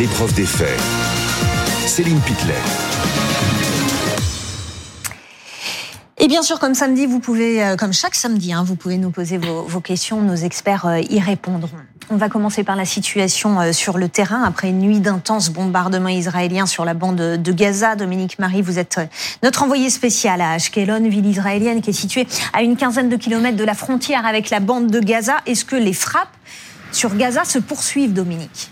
l'épreuve des faits. Céline Pitlet. Et bien sûr, comme samedi, vous pouvez, euh, comme chaque samedi, hein, vous pouvez nous poser vos, questions. Nos experts euh, y répondront. On va commencer par la situation euh, sur le terrain après une nuit d'intenses bombardements israéliens sur la bande de Gaza. Dominique Marie, vous êtes notre envoyé spécial à Ashkelon, ville israélienne qui est située à une quinzaine de kilomètres de la frontière avec la bande de Gaza. Est-ce que les frappes sur Gaza se poursuivent, Dominique?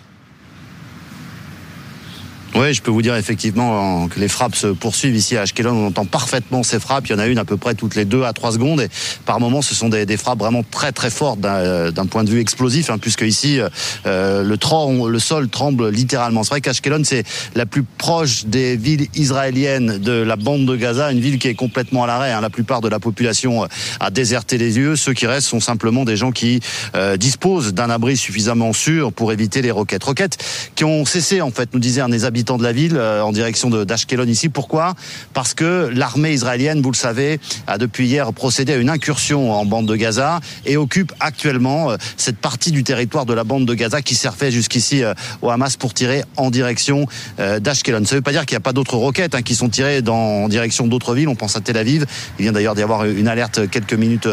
Oui, je peux vous dire effectivement que les frappes se poursuivent ici à Ashkelon. On entend parfaitement ces frappes. Il y en a une à peu près toutes les deux à trois secondes. Et par moments, ce sont des, frappes vraiment très très fortes d'un point de vue explosif, hein, puisque ici euh, le, le sol tremble littéralement. C'est vrai qu'Ashkelon c'est la plus proche des villes israéliennes de la bande de Gaza, une ville qui est complètement à l'arrêt. Hein. La plupart de la population euh, a déserté les lieux. Ceux qui restent sont simplement des gens qui euh, disposent d'un abri suffisamment sûr pour éviter les roquettes. Roquettes qui ont cessé en fait, nous disait un des habitants de la ville euh, en direction d'Ashkelon ici. Pourquoi? Parce que l'armée israélienne, vous le savez, a depuis hier procédé à une incursion en bande de Gaza et occupe actuellement euh, cette partie du territoire de la bande de Gaza qui servait jusqu'ici euh, au Hamas pour tirer en direction d'Ashkelon. Ça ne veut pas dire qu'il n'y a pas d'autres roquettes hein, qui sont tirées dans, en direction d'autres villes. On pense à Tel Aviv. Il vient d'ailleurs d'y avoir une alerte quelques minutes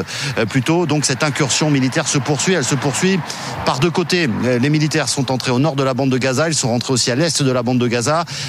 plus tôt. Donc cette incursion militaire se poursuit. Elle se poursuit par deux côtés. Les militaires sont entrés au nord de la bande de Gaza. Ils sont rentrés aussi à l'est de la bande de Gaza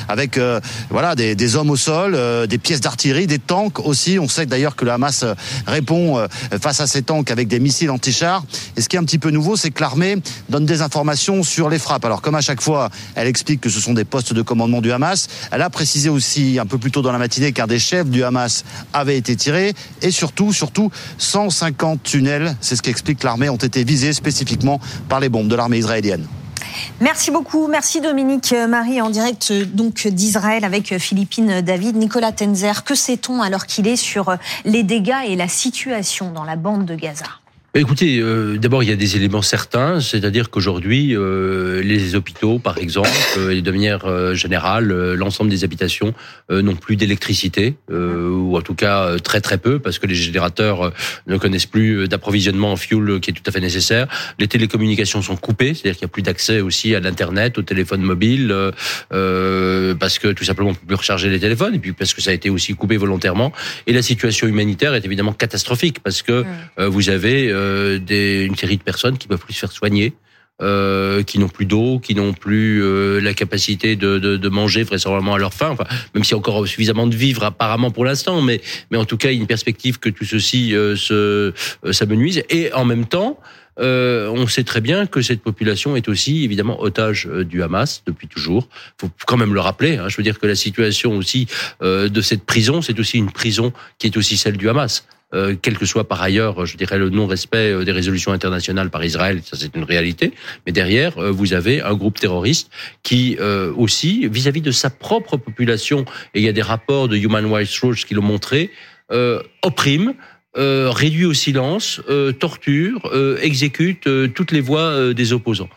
avec euh, voilà des, des, hommes au sol, euh, des pièces d'artillerie, des tanks aussi. On sait d'ailleurs que le Hamas euh, répond face à ces tanks avec des missiles anti-chars. Et ce qui est un petit peu nouveau, c'est que l'armée donne des informations sur les frappes. Alors comme à chaque fois, elle explique que ce sont des postes de commandement du Hamas. Elle a précisé aussi un peu plus tôt dans la matinée qu'un des chefs du Hamas avait été tiré et surtout, surtout 150 tunnels, c'est ce qu'explique l'armée, ont été visés spécifiquement par les bombes de l'armée israélienne. Merci beaucoup. Merci Dominique Marie en direct donc d'Israël avec Philippine David. Nicolas Tenzer, que sait-on alors qu'il est sur les dégâts et la situation dans la bande de Gaza? Écoutez, euh, d'abord il y a des éléments certains, c'est-à-dire qu'aujourd'hui euh, les hôpitaux, par exemple, euh, et de manière générale, l'ensemble des habitations n'ont plus d'électricité, ou en tout cas très très peu, parce que les générateurs ne connaissent plus d'approvisionnement en fuel qui est tout à fait nécessaire. Les télécommunications sont coupées, c'est-à-dire qu'il n'y a plus d'accès aussi à l'internet, au téléphone mobile, parce que tout simplement on peut plus recharger les téléphones, et puis parce que ça a été aussi coupé volontairement. Et la situation humanitaire est évidemment catastrophique, parce que vous avez euh, une série de personnes qui peuvent plus se faire soigner. Euh, qui n'ont plus d'eau, qui n'ont plus euh, la capacité de, manger vraisemblablement à leur faim, enfin, même s'il y a encore suffisamment de vivre apparemment pour l'instant, mais, mais en tout cas, il y a une perspective que tout ceci se s'amenuise. Et en même temps, on sait très bien que cette population est aussi évidemment otage du Hamas depuis toujours. Faut quand même le rappeler. Hein. Je veux dire que la situation aussi de cette prison, c'est aussi une prison qui est aussi celle du Hamas. Euh, quel que soit par ailleurs, je dirais, le non-respect euh, des résolutions internationales par Israël, ça c'est une réalité. Mais derrière, euh, vous avez un groupe terroriste qui aussi, vis-à-vis de sa propre population, et il y a des rapports de Human Rights Watch qui l'ont montré, opprime, réduit au silence, torture, exécute toutes les voix des opposants.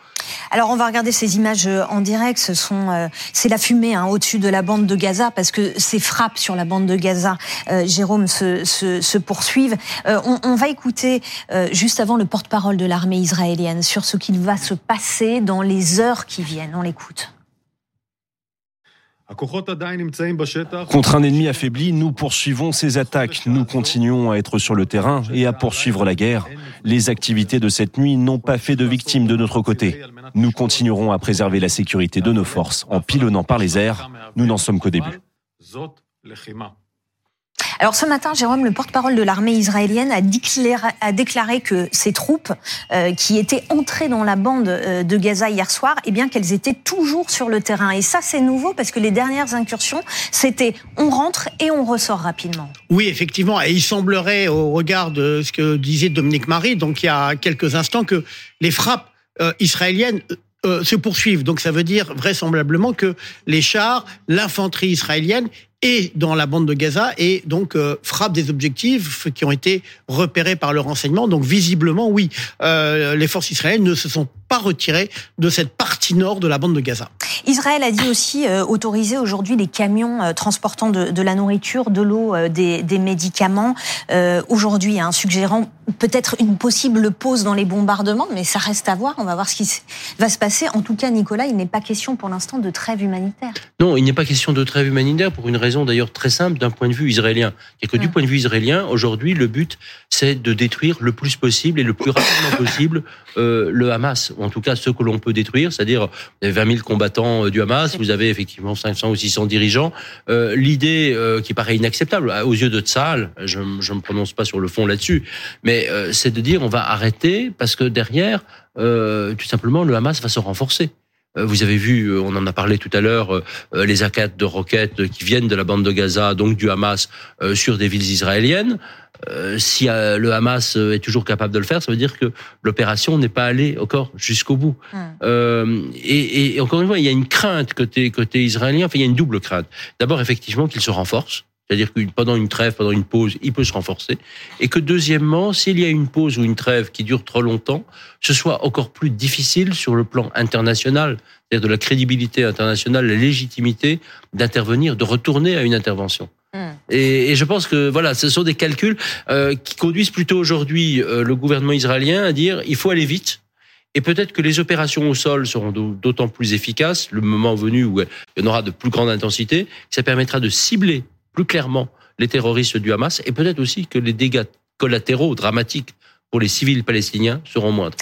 Alors on va regarder ces images euh, en direct. Ce sont, euh, c'est la fumée hein, au-dessus de la bande de Gaza parce que ces frappes sur la bande de Gaza, euh, Jérôme, se, se, se poursuivent. On, on, va écouter juste avant le porte-parole de l'armée israélienne sur ce qu'il va se passer dans les heures qui viennent. On l'écoute. Contre un ennemi affaibli, nous poursuivons ces attaques. Nous continuons à être sur le terrain et à poursuivre la guerre. Les activités de cette nuit n'ont pas fait de victimes de notre côté. Nous continuerons à préserver la sécurité de nos forces en pilonnant par les airs. Nous n'en sommes qu'au début. Alors ce matin, Jérôme, le porte-parole de l'armée israélienne a déclaré, que ces troupes euh, qui étaient entrées dans la bande euh, de Gaza hier soir, eh bien qu'elles étaient toujours sur le terrain. Et ça, c'est nouveau parce que les dernières incursions, c'était on rentre et on ressort rapidement. Oui, effectivement. Et il semblerait, au regard de ce que disait Dominique Marie, donc il y a quelques instants, que les frappes euh, israéliennes se poursuivent. Donc ça veut dire vraisemblablement que les chars, l'infanterie israélienne et dans la bande de Gaza et donc euh, frappe des objectifs qui ont été repérés par le renseignement. Donc visiblement, oui, euh, les forces israéliennes ne se sont pas retirer de cette partie nord de la bande de Gaza. Israël a dit aussi euh, autoriser aujourd'hui les camions euh, transportant de, de, la nourriture, de l'eau, euh, des, des, médicaments. Euh, aujourd'hui, hein, suggérant peut-être une possible pause dans les bombardements, mais ça reste à voir. On va voir ce qui va se passer. En tout cas, Nicolas, il n'est pas question pour l'instant de trêve humanitaire. Non, il n'est pas question de trêve humanitaire pour une raison d'ailleurs très simple d'un point de vue israélien. Et que du hum. point de vue israélien, aujourd'hui, le but, c'est de détruire le plus possible et le plus rapidement possible euh, le Hamas, en tout cas ce que l'on peut détruire, c'est-à-dire vous avez 20 000 combattants euh, du Hamas, vous avez effectivement 500 ou 600 dirigeants. Euh, L'idée euh, qui paraît inacceptable aux yeux de Tzahal, je ne me prononce pas sur le fond là-dessus, mais euh, c'est de dire on va arrêter parce que derrière, euh, tout simplement, le Hamas va se renforcer. Euh, vous avez vu, on en a parlé tout à l'heure, les attaques de roquettes qui viennent de la bande de Gaza, donc du Hamas, sur des villes israéliennes. Si le Hamas est toujours capable de le faire, ça veut dire que l'opération n'est pas allée encore jusqu'au bout. Et, et, encore une fois, il y a une crainte côté côté israélien. Enfin, il y a une double crainte. D'abord, effectivement, qu'il se renforce c'est-à-dire que pendant une trêve, pendant une pause, il peut se renforcer. Et que deuxièmement, s'il y a une pause ou une trêve qui dure trop longtemps, ce soit encore plus difficile sur le plan international, c'est-à-dire de la crédibilité internationale, la légitimité d'intervenir, de retourner à une intervention. Hmm. Et, et, je pense que voilà, ce sont des calculs euh, qui conduisent plutôt aujourd'hui euh, le gouvernement israélien à dire il faut aller vite. Et peut-être que les opérations au sol seront d'autant plus efficaces le moment venu où il y en aura de plus grande intensité, que ça permettra de cibler plus clairement les terroristes du Hamas et peut-être aussi que les dégâts collatéraux dramatiques pour les civils palestiniens seront moindres.